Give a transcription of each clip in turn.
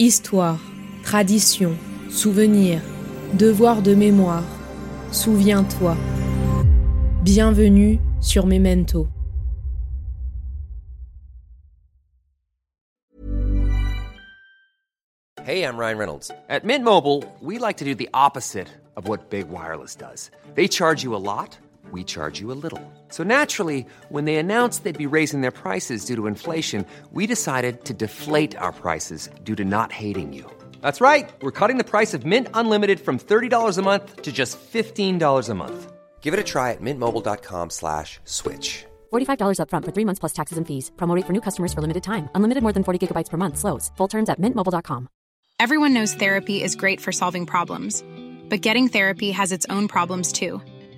Histoire, tradition, souvenir, devoir de mémoire. Souviens-toi. Bienvenue sur Memento. Hey, I'm Ryan Reynolds. At Mint Mobile, we like to do the opposite of what Big Wireless does. They charge you a lot, we charge you a little. So naturally, when they announced they'd be raising their prices due to inflation, we decided to deflate our prices due to not hating you. That's right. We're cutting the price of Mint Unlimited from $30 a month to just $15 a month. Give it a try at mintmobile.com slash switch. $45 upfront for three months plus taxes and fees. Promo rate for new customers for limited time. Unlimited more than 40 gigabytes per month. Slows. Full terms at mintmobile.com. Everyone knows therapy is great for solving problems. But getting therapy has its own problems too.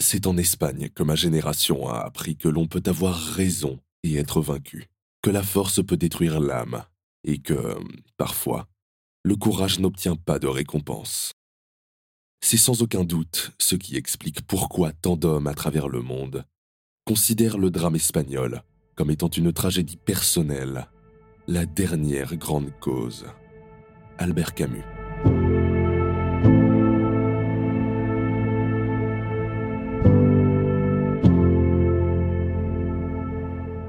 C'est en Espagne que ma génération a appris que l'on peut avoir raison et être vaincu, que la force peut détruire l'âme, et que, parfois, le courage n'obtient pas de récompense. C'est sans aucun doute ce qui explique pourquoi tant d'hommes à travers le monde considèrent le drame espagnol comme étant une tragédie personnelle, la dernière grande cause. Albert Camus.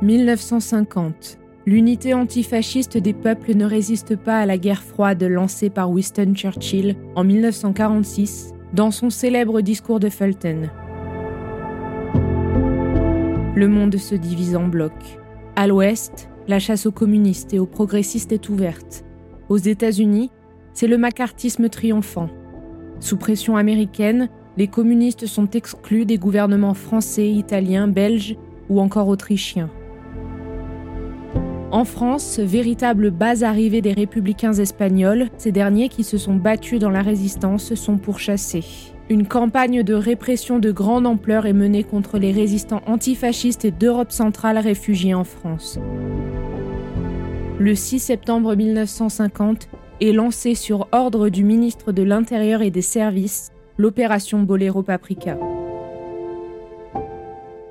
1950. L'unité antifasciste des peuples ne résiste pas à la guerre froide lancée par Winston Churchill en 1946 dans son célèbre discours de Fulton. Le monde se divise en blocs. À l'ouest, la chasse aux communistes et aux progressistes est ouverte. Aux États-Unis, c'est le macartisme triomphant. Sous pression américaine, les communistes sont exclus des gouvernements français, italiens, belges ou encore autrichiens. En France, véritable base arrivée des républicains espagnols, ces derniers qui se sont battus dans la résistance sont pourchassés. Une campagne de répression de grande ampleur est menée contre les résistants antifascistes d'Europe centrale réfugiés en France. Le 6 septembre 1950 est lancée sur ordre du ministre de l'Intérieur et des Services l'opération Bolero Paprika.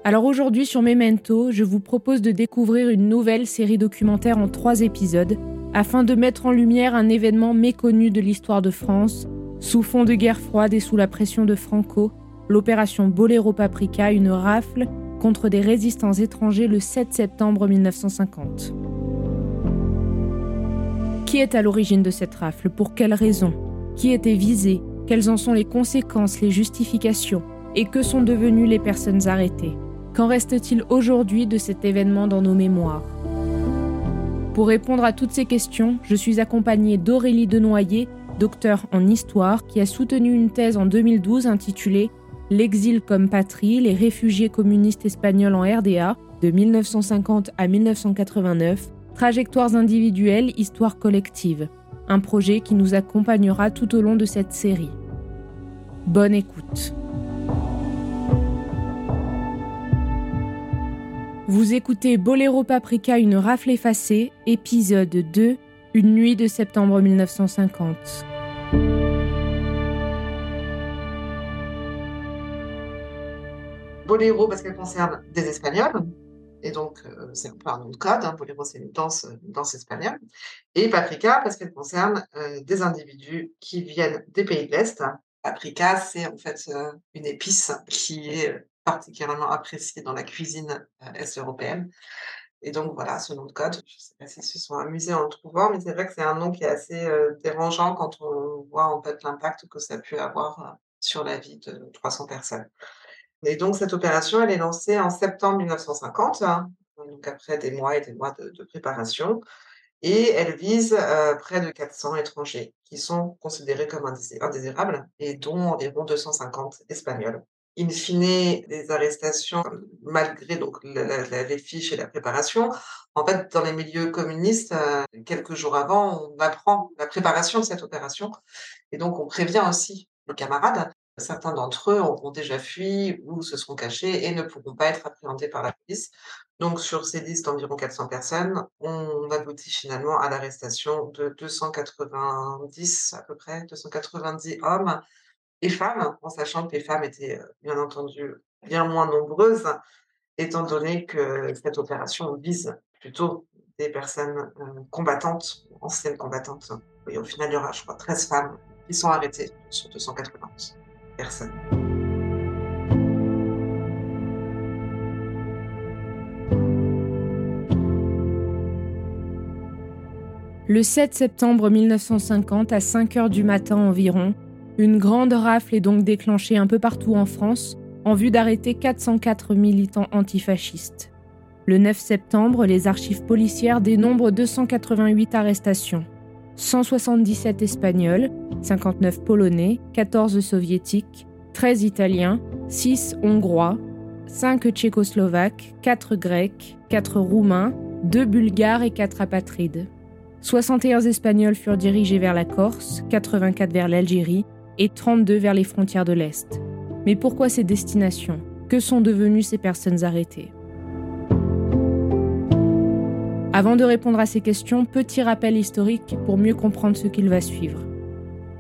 Alors aujourd'hui sur Memento, je vous propose de découvrir une nouvelle série documentaire en trois épisodes afin de mettre en lumière un événement méconnu de l'histoire de France, sous fond de guerre froide et sous la pression de Franco, l'opération Bolero Paprika, une rafle contre des résistants étrangers le 7 septembre 1950. Qui est à l'origine de cette rafle? Pour quelles raisons Qui était visé? Quelles en sont les conséquences, les justifications? Et que sont devenues les personnes arrêtées? Qu'en reste-t-il aujourd'hui de cet événement dans nos mémoires? Pour répondre à toutes ces questions, je suis accompagnée d'Aurélie Denoyer, docteur en histoire, qui a soutenu une thèse en 2012 intitulée L'exil comme patrie, les réfugiés communistes espagnols en RDA, de 1950 à 1989, trajectoires individuelles, histoire collective. Un projet qui nous accompagnera tout au long de cette série. Bonne écoute. Vous écoutez Boléro Paprika, une rafle effacée, épisode 2, une nuit de septembre 1950. Boléro parce qu'elle concerne des Espagnols, et donc euh, c'est un peu un nom de code, hein, Boléro c'est une danse, danse espagnole, et Paprika parce qu'elle concerne euh, des individus qui viennent des pays de l'Est. Paprika c'est en fait euh, une épice qui est particulièrement apprécié dans la cuisine euh, est-européenne. Et donc voilà, ce nom de code, je ne sais pas s'ils se sont amusés en le trouvant, mais c'est vrai que c'est un nom qui est assez euh, dérangeant quand on voit en fait l'impact que ça a pu avoir euh, sur la vie de 300 personnes. Et donc cette opération, elle est lancée en septembre 1950, hein, donc après des mois et des mois de préparation, et elle vise près de 400 étrangers qui sont considérés comme indésirables et dont environ 250 espagnols in fine, des arrestations, malgré donc les fiches et la préparation. En fait, dans les milieux communistes, euh, quelques jours avant, on apprend la préparation de cette opération. Et donc, on prévient aussi nos camarades. Certains d'entre eux auront déjà fui ou se seront cachés et ne pourront pas être appréhendés par la police. Donc, sur ces listes d'environ 400 personnes, on aboutit finalement à l'arrestation de 290 à peu près, 290 hommes et femmes, en sachant que les femmes étaient euh, bien entendu bien moins nombreuses, étant donné que cette opération vise plutôt des personnes euh, combattantes, anciennes combattantes. Et au final, il y aura, je crois, 13 femmes qui sont arrêtées sur 290 personnes. Le 7 septembre 1950, à 5 heures du matin environ, une grande rafle est donc déclenchée un peu partout en France en vue d'arrêter 404 militants antifascistes. Le 9 septembre, les archives policières dénombrent 288 arrestations. 177 Espagnols, 59 Polonais, 14 Soviétiques, 13 Italiens, 6 Hongrois, 5 Tchécoslovaques, 4 Grecs, 4 Roumains, 2 Bulgares et 4 apatrides. 61 Espagnols furent dirigés vers la Corse, 84 vers l'Algérie et 32 vers les frontières de l'Est. Mais pourquoi ces destinations? Que sont devenues ces personnes arrêtées? Avant de répondre à ces questions, petit rappel historique pour mieux comprendre ce qu'il va suivre.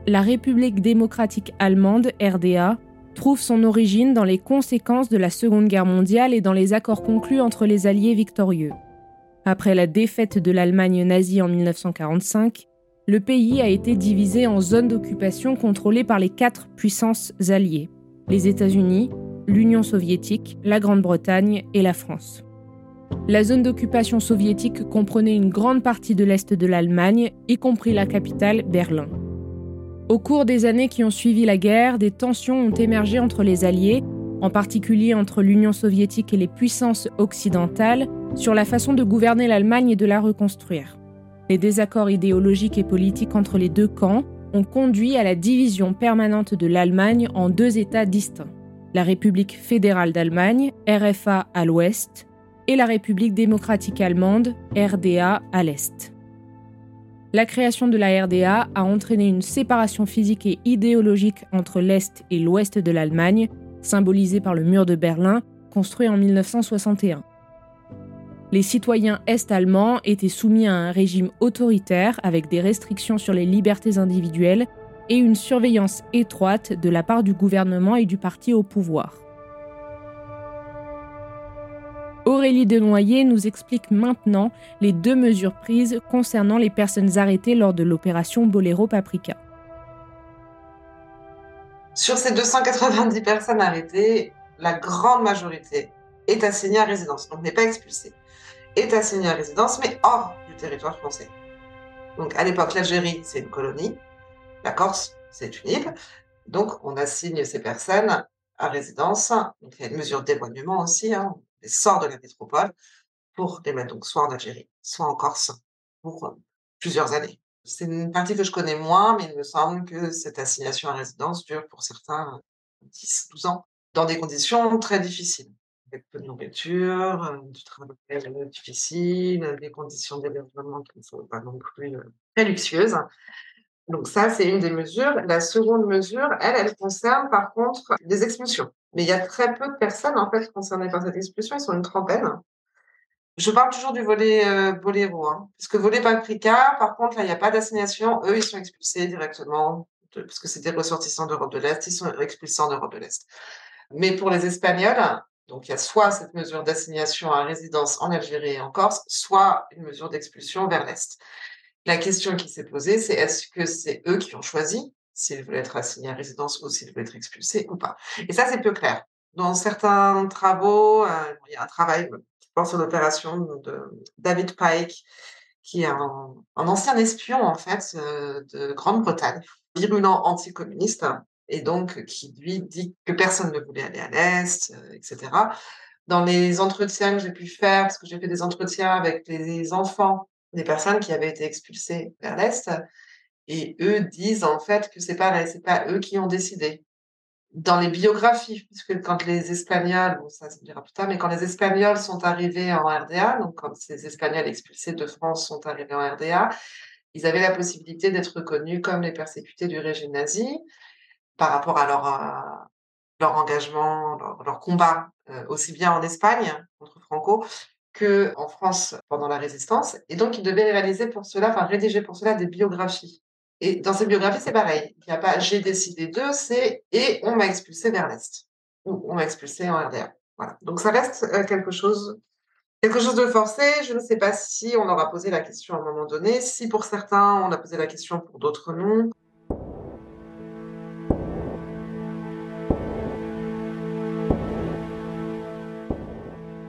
La République démocratique allemande, RDA, trouve son origine dans les conséquences de la Seconde Guerre mondiale et dans les accords conclus entre les Alliés victorieux. Après la défaite de l'Allemagne nazie en 1945, le pays a été divisé en zones d'occupation contrôlées par les quatre puissances alliées les États-Unis, l'Union soviétique, la Grande-Bretagne et la France. La zone d'occupation soviétique comprenait une grande partie de l'Est de l'Allemagne, y compris la capitale, Berlin. Au cours des années qui ont suivi la guerre, des tensions ont émergé entre les Alliés, en particulier entre l'Union soviétique et les puissances occidentales, sur la façon de gouverner l'Allemagne et de la reconstruire. Les désaccords idéologiques et politiques entre les deux camps ont conduit à la division permanente de l'Allemagne en deux États distincts, la République fédérale d'Allemagne, RFA à l'ouest, et la République démocratique allemande, RDA à l'est. La création de la RDA a entraîné une séparation physique et idéologique entre l'Est et l'Ouest de l'Allemagne, symbolisée par le mur de Berlin, construit en 1961 les citoyens est-allemands étaient soumis à un régime autoritaire avec des restrictions sur les libertés individuelles et une surveillance étroite de la part du gouvernement et du parti au pouvoir. Aurélie Denoyer nous explique maintenant les deux mesures prises concernant les personnes arrêtées lors de l'opération Bolero Paprika. Sur ces 290 personnes arrêtées, la grande majorité est assignée à résidence, donc n'est pas expulsée est assigné à résidence, mais hors du territoire français. Donc à l'époque, l'Algérie, c'est une colonie, la Corse, c'est une île. Donc on assigne ces personnes à résidence. Donc il y a une mesure d'éloignement aussi, hein, les sort de la métropole pour les mettre donc soit en Algérie, soit en Corse pour euh, plusieurs années. C'est une partie que je connais moins, mais il me semble que cette assignation à résidence dure pour certains 10, 12 ans, dans des conditions très difficiles avec peu de nourriture, euh, du travail euh, difficile, des conditions d'hébergement qui ne sont pas non plus euh, très luxueuses. Donc ça, c'est une des mesures. La seconde mesure, elle, elle concerne par contre les expulsions. Mais il y a très peu de personnes en fait concernées par cette expulsion. Ils sont une trentaine. Je parle toujours du volet euh, Boléro, hein, puisque volet Paprika, par contre, là, il n'y a pas d'assignation. Eux, ils sont expulsés directement, parce que c'est des ressortissants d'Europe de l'Est. Ils sont expulsés en Europe de l'Est. Mais pour les Espagnols, donc, il y a soit cette mesure d'assignation à résidence en Algérie et en Corse, soit une mesure d'expulsion vers l'Est. La question qui s'est posée, c'est est-ce que c'est eux qui ont choisi s'ils veulent être assignés à résidence ou s'ils veulent être expulsés ou pas? Et ça, c'est peu clair. Dans certains travaux, euh, il y a un travail, je pense sur l'opération de David Pike, qui est un, ancien espion, en fait, euh, de Grande-Bretagne, virulent anticommuniste, et donc qui lui dit que personne ne voulait aller à l'Est, euh, etc. Dans les entretiens que j'ai pu faire, parce que j'ai fait des entretiens avec les enfants des personnes qui avaient été expulsées vers l'Est, et eux disent en fait que c'est c'est pas eux qui ont décidé. Dans les biographies, puisque quand les Espagnols, bon ça, me dira plus tard, mais quand les Espagnols sont arrivés en RDA, donc quand ces Espagnols expulsés de France sont arrivés en RDA, ils avaient la possibilité d'être reconnus comme les persécutés du régime nazi. Par rapport à leur, leur engagement, leur, combat, aussi bien en Espagne contre Franco qu'en France pendant la résistance. Et donc, ils devaient réaliser pour cela, enfin rédiger pour cela des biographies. Et dans ces biographies, c'est pareil. Il n'y a pas j'ai décidé d'eux, c'est et on m'a expulsé vers l'Est. Ou on m'a expulsé en RDA. Voilà. Donc ça reste quelque chose Quelque chose de forcé, je ne sais pas si on aura posé la question à un moment donné, si pour certains on a posé la question, pour d'autres non.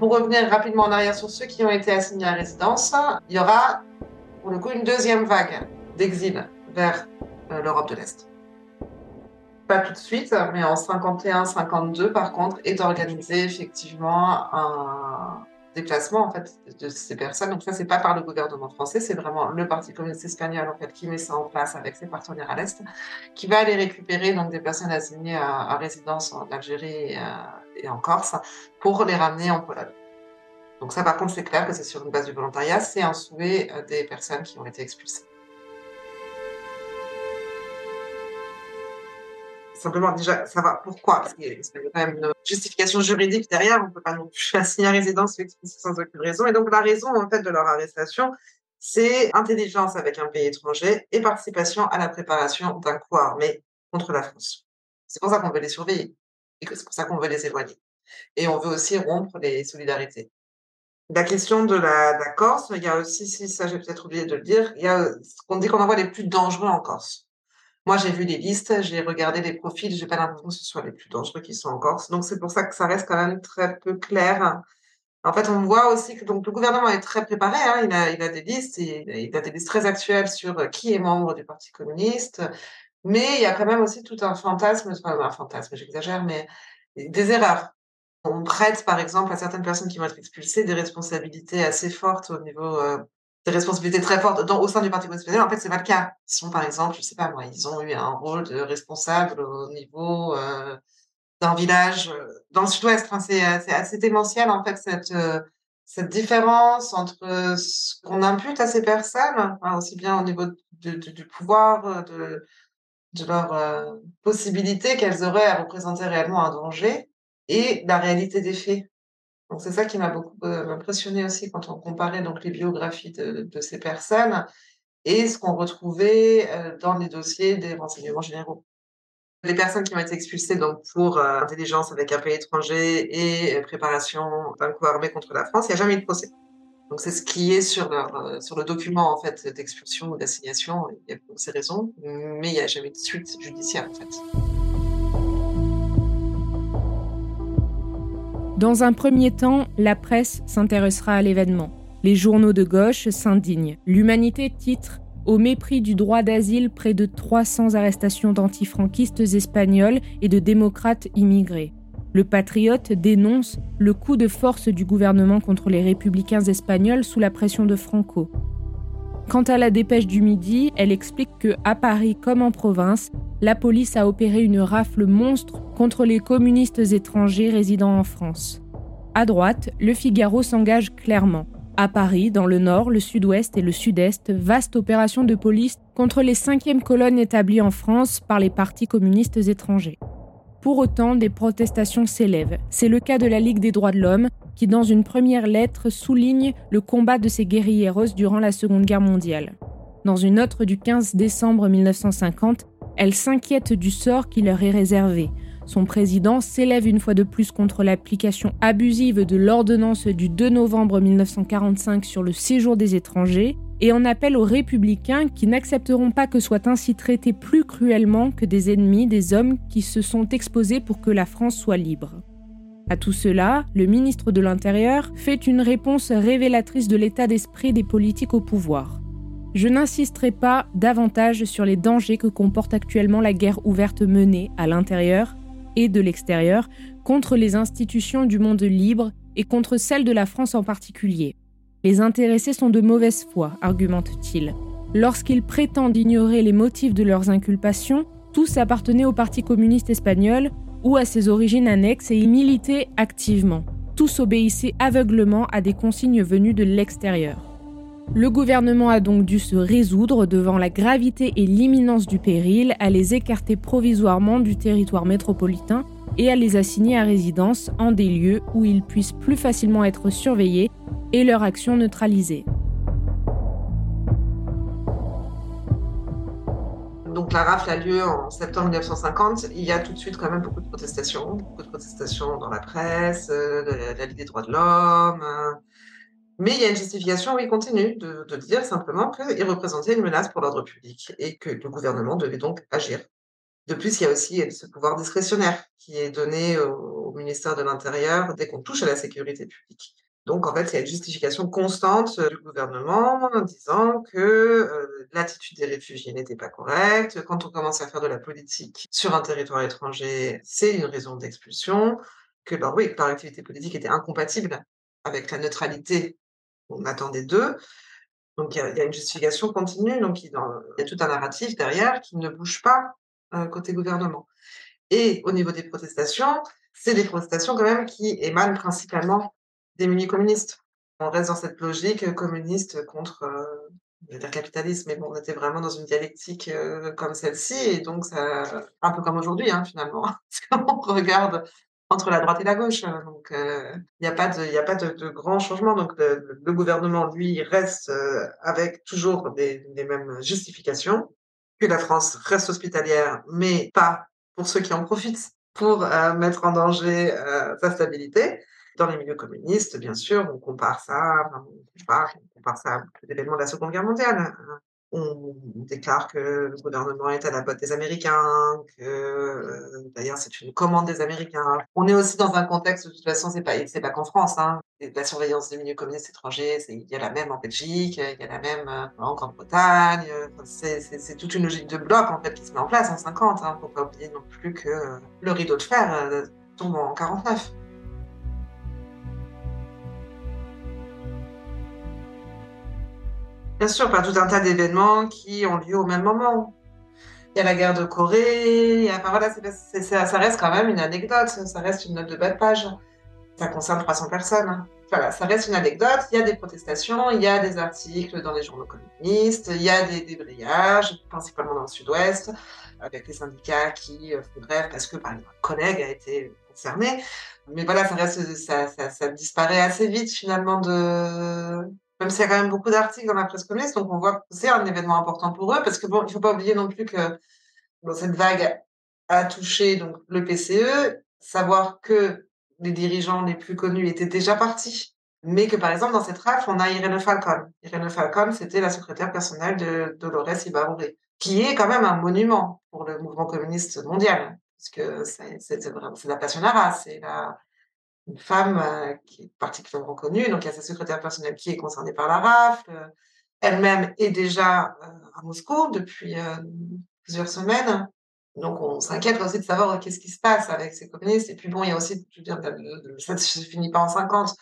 Pour revenir rapidement en arrière sur ceux qui ont été assignés à résidence, il y aura pour le coup une deuxième vague d'exil vers euh, l'Europe de l'Est. Pas tout de suite, mais en 51-52 par contre est organisé effectivement un, déplacement en fait de ces personnes. Donc ça, c'est pas par le gouvernement français, c'est vraiment le Parti communiste espagnol en fait qui met ça en place avec ses partenaires à l'est, qui va aller récupérer donc des personnes assignées à, résidence en Algérie et, en Corse pour les ramener en Pologne. Donc ça, par contre, c'est clair que c'est sur une base du volontariat, c'est un souhait euh, des personnes qui ont été expulsées. simplement déjà savoir pourquoi, parce qu'il y a quand même une justification juridique derrière, on ne peut pas non plus assigner à résidence sans aucune raison. Et donc la raison en fait de leur arrestation, c'est intelligence avec un pays étranger et participation à la préparation d'un coup armé contre la France. C'est pour ça qu'on veut les surveiller et que c'est pour ça qu'on veut les éloigner. Et on veut aussi rompre les solidarités. La question de la, Corse, il y a aussi, si ça j'ai peut-être oublié de le dire, il y a ce qu'on dit qu'on envoie les plus dangereux en Corse. Moi, j'ai vu les listes, j'ai regardé les profils, j'ai pas l'impression que ce soit les plus dangereux qui sont en Corse. Donc, c'est pour ça que ça reste quand même très peu clair. En fait, on voit aussi que donc, le gouvernement est très préparé. Hein, il, a, il a des listes, il a des listes très actuelles sur qui est membre du Parti communiste. Mais il y a quand même aussi tout un fantasme, enfin, un fantasme, j'exagère, mais des erreurs. On prête, par exemple, à certaines personnes qui vont être expulsées des responsabilités assez fortes au niveau euh, des responsabilités très fortes dans, au sein du Parti espagnol. En fait, c'est pas le cas. Ils sont, par exemple, je sais pas moi, ils ont eu un rôle de responsable au niveau euh, d'un village euh, dans le sud-ouest. C'est assez démentiel, en fait, cette, cette différence entre ce qu'on impute à ces personnes, aussi bien au niveau du pouvoir, de, de leur euh, possibilité qu'elles auraient à représenter réellement un danger, et la réalité des faits. Donc c'est ça qui m'a beaucoup euh, impressionné aussi quand on comparait donc les biographies de, ces personnes et ce qu'on retrouvait euh, dans les dossiers des renseignements généraux. Les personnes qui ont été expulsées donc pour intelligence avec un pays étranger et préparation d'un coup armé contre la France, il n'y a jamais eu de procès. Donc c'est ce qui est sur, leur, sur le document en fait d'expulsion ou d'assignation. Il y a ces raisons, mais il n'y a jamais de suite judiciaire en fait. Dans un premier temps, la presse s'intéressera à l'événement. Les journaux de gauche s'indignent. L'Humanité titre Au mépris du droit d'asile, près de 300 arrestations d'antifranquistes espagnols et de démocrates immigrés. Le Patriote dénonce le coup de force du gouvernement contre les républicains espagnols sous la pression de Franco. Quant à la dépêche du Midi, elle explique que, à Paris comme en province, la police a opéré une rafle monstre contre les communistes étrangers résidant en France. À droite, le Figaro s'engage clairement. À Paris, dans le nord, le sud-ouest et le sud-est, vaste opération de police contre les cinquièmes colonnes établies en France par les partis communistes étrangers. Pour autant, des protestations s'élèvent. C'est le cas de la Ligue des droits de l'homme, qui dans une première lettre souligne le combat de ces guerrilleros durant la Seconde Guerre mondiale. Dans une autre du 15 décembre 1950, elle s'inquiète du sort qui leur est réservé. Son président s'élève une fois de plus contre l'application abusive de l'ordonnance du 2 novembre 1945 sur le séjour des étrangers et en appelle aux républicains qui n'accepteront pas que soient ainsi traités plus cruellement que des ennemis des hommes qui se sont exposés pour que la France soit libre. À tout cela, le ministre de l'Intérieur fait une réponse révélatrice de l'état d'esprit des politiques au pouvoir. Je n'insisterai pas davantage sur les dangers que comporte actuellement la guerre ouverte menée à l'intérieur et de l'extérieur contre les institutions du monde libre et contre celles de la France en particulier. Les intéressés sont de mauvaise foi, argumente-t-il. Lorsqu'ils prétendent ignorer les motifs de leurs inculpations, tous appartenaient au Parti communiste espagnol ou à ses origines annexes et y militaient activement. Tous obéissaient aveuglement à des consignes venues de l'extérieur. Le gouvernement a donc dû se résoudre devant la gravité et l'imminence du péril à les écarter provisoirement du territoire métropolitain et à les assigner à résidence en des lieux où ils puissent plus facilement être surveillés et leur action neutralisée. Donc la rafle a lieu en septembre 1950. Il y a tout de suite quand même beaucoup de protestations, beaucoup de protestations dans la presse, euh, de la, Ligue des droits de l'homme. Mais il y a une justification, oui, continue, de, dire simplement qu'il représentait une menace pour l'ordre public et que le gouvernement devait donc agir. De plus, il y a aussi ce pouvoir discrétionnaire qui est donné au, ministère de l'Intérieur dès qu'on touche à la sécurité publique. Donc, en fait, il y a une justification constante du gouvernement en disant que euh, l'attitude des réfugiés n'était pas correcte. Quand on commence à faire de la politique sur un territoire étranger, c'est une raison d'expulsion. Que leur, oui, leur activité politique était incompatible avec la neutralité qu'on attendait d'eux. Donc, il y, a, une justification continue. Donc, il, y a tout un narratif derrière qui ne bouge pas euh, côté gouvernement. Et au niveau des protestations, c'est des protestations quand même qui émanent principalement des milieux communistes. On reste dans cette logique communiste contre, euh, je dire capitaliste, mais bon, on était vraiment dans une dialectique euh, comme celle-ci, et donc un peu comme aujourd'hui hein, finalement, qu'on regarde entre la droite et la gauche. Donc, il n'y a pas de, y a. Donc, le, gouvernement, lui, reste avec toujours des, mêmes justifications que la France reste hospitalière, mais pas pour ceux qui en profitent pour euh, mettre en danger euh, sa stabilité. Dans les milieux communistes, bien sûr, on compare ça, on compare, on compare ça à l'événement de la Seconde Guerre mondiale. On déclare que le gouvernement est à la botte des Américains, que euh, d'ailleurs c'est une commande des Américains. On est aussi dans un contexte, de toute façon, c'est pas, c'est pas qu'en France, hein. La surveillance des milieux communistes étrangers, il y a la même en Belgique, il y a la même euh, en Grande-Bretagne. c'est toute une logique de bloc en fait qui se met en place en 50. Hein. Faut pas oublier non plus que le rideau de fer euh, tombe en 49. Bien sûr, pas tout un tas d'événements qui ont lieu au même moment. Il y a la guerre de Corée, enfin voilà, ça reste quand même une anecdote, ça reste une note de bas de page. Ça concerne 300 personnes. Voilà, ça reste une anecdote. Il y a des protestations, il y a des articles dans les journaux communistes, il y a des débrayages, principalement dans le sud-ouest, avec les syndicats qui euh, font grève parce que, par exemple, un collègue a été concerné. Mais voilà, ça disparaît assez vite finalement de, même s'il y a quand même beaucoup d'articles dans la presse communiste, donc on voit que c'est un événement important pour eux, parce que bon, il faut pas oublier non plus que cette vague a touché donc le PCE, savoir que les dirigeants les plus connus étaient déjà partis, mais que par exemple dans cette rafle, on a Irene Falcon. Irene Falcon, c'était la secrétaire personnelle de Dolores Ibarure, qui est quand même un monument pour le mouvement communiste mondial, parce que c'est la passionnara, c'est la une femme qui est particulièrement connue. Donc, il y a sa secrétaire personnelle qui est concernée par la rafle. Elle-même est déjà à Moscou depuis plusieurs semaines. Donc, on s'inquiète aussi de savoir qu'est-ce qui se passe avec ces communistes. Et puis, bon, il y a aussi, je veux dire, ça ne se finit pas en 50,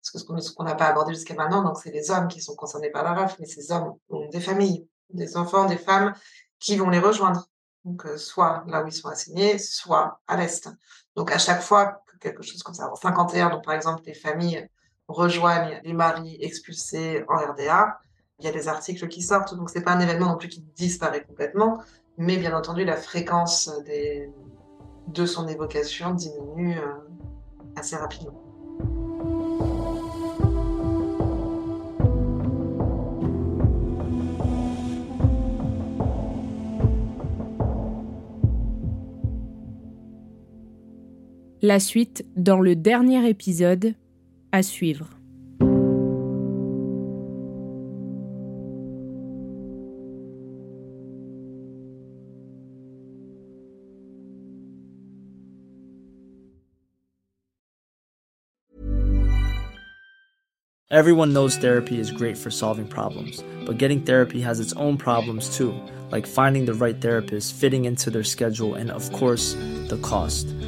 parce que ce qu'on n'a pas abordé jusqu'à maintenant, donc c'est les hommes qui sont concernés par la rafle, mais ces hommes ont des familles, des enfants, des femmes qui vont les rejoindre. Donc, soit là où ils sont assignés, soit à l'Est. Donc, à chaque fois quelque chose comme ça. En 51, donc par exemple, les familles rejoignent les maris expulsés en RDA. Il y a des articles qui sortent, donc c'est pas un événement non plus qui disparaît complètement, mais bien entendu, la fréquence de son évocation diminue euh, assez rapidement. La suite dans le dernier épisode à suivre. Everyone knows therapy is great for solving problems, but getting therapy has its own problems too, like finding the right therapist, fitting into their schedule, and of course, the cost.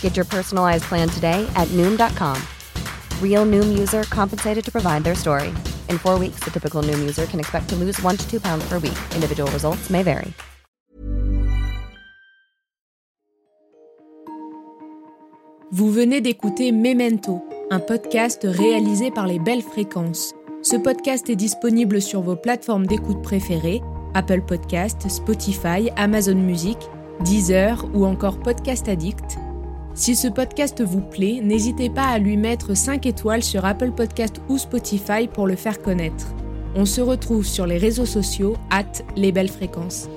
Get your personalized plan today at Noom.com. Real Noom user compensated to provide their story. In four weeks, the typical Noom user can expect to lose one to two pounds per week. Individual results may vary. Vous venez d'écouter Memento, un podcast réalisé par les Belles Fréquences. Ce podcast est disponible sur vos plateformes d'écoute préférées Apple Podcast, Spotify, Amazon Music, Deezer ou encore Podcast Addict. Si ce podcast vous plaît, n'hésitez pas à lui mettre 5 étoiles sur Apple Podcast ou Spotify pour le faire connaître. On se retrouve sur les réseaux sociaux, at les belles fréquences.